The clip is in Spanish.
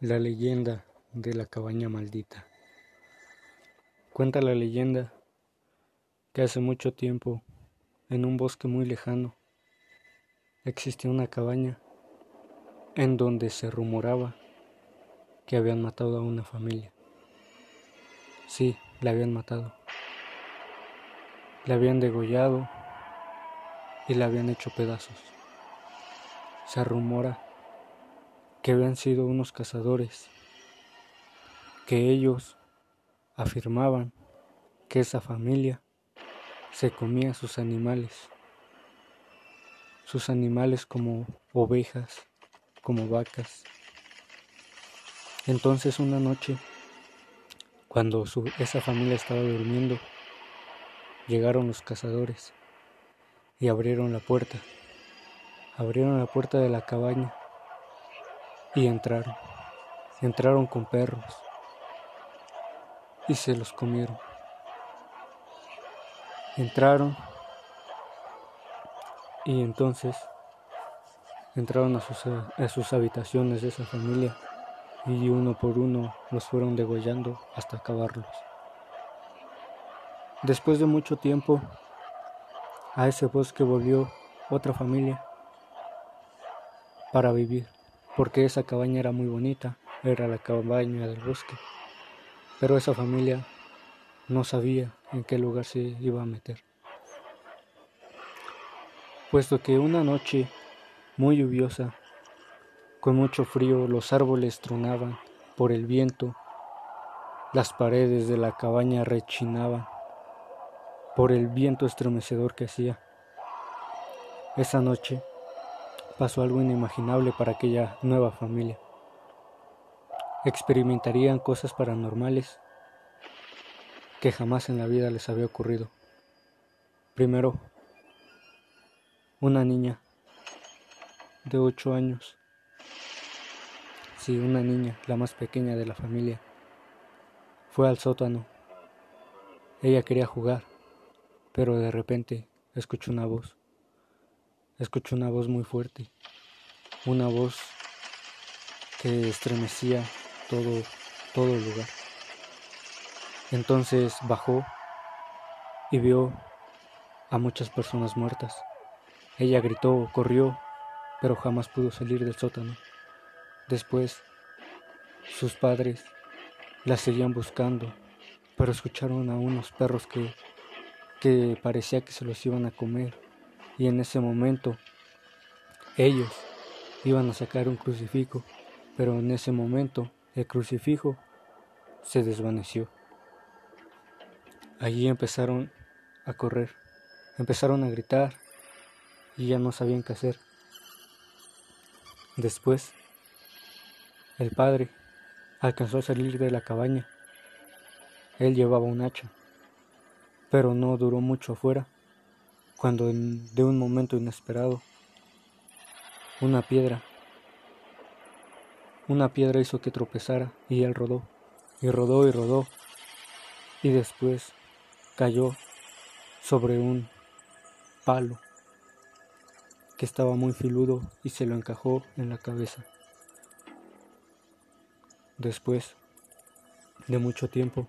La leyenda de la cabaña maldita. Cuenta la leyenda que hace mucho tiempo, en un bosque muy lejano, existía una cabaña en donde se rumoraba que habían matado a una familia. Sí, la habían matado. La habían degollado y la habían hecho pedazos. Se rumora que habían sido unos cazadores, que ellos afirmaban que esa familia se comía sus animales, sus animales como ovejas, como vacas. Entonces una noche, cuando esa familia estaba durmiendo, llegaron los cazadores y abrieron la puerta. Abrieron la puerta de la cabaña y entraron. Entraron con perros y se los comieron. Entraron y entonces entraron a sus, a sus habitaciones de esa familia y uno por uno los fueron degollando hasta acabarlos. Después de mucho tiempo, a ese bosque volvió otra familia para vivir porque esa cabaña era muy bonita, era la cabaña del bosque, pero esa familia no sabía en qué lugar se iba a meter. Puesto que una noche muy lluviosa, con mucho frío, los árboles tronaban por el viento, las paredes de la cabaña rechinaban por el viento estremecedor que hacía. Esa noche pasó algo inimaginable para aquella nueva familia. Experimentarían cosas paranormales que jamás en la vida les había ocurrido. Primero, una niña de ocho años, sí, una niña, la más pequeña de la familia, fue al sótano. Ella quería jugar, pero de repente escuchó una voz. Escuché una voz muy fuerte, una voz que estremecía todo, todo el lugar. Entonces bajó y vio a muchas personas muertas. Ella gritó, corrió, pero jamás pudo salir del sótano. Después, sus padres la seguían buscando, pero escucharon a unos perros que, que parecía que se los iban a comer y en ese momento ellos iban a sacar un crucifijo, pero en ese momento el crucifijo se desvaneció. Allí empezaron a correr, empezaron a gritar y ya no sabían qué hacer. Después, el padre alcanzó a salir de la cabaña. Él llevaba un hacha, pero no duró mucho afuera cuando de un momento inesperado una piedra, una piedra hizo que tropezara y él rodó, y rodó y rodó, y después cayó sobre un palo que estaba muy filudo y se lo encajó en la cabeza. Después de mucho tiempo,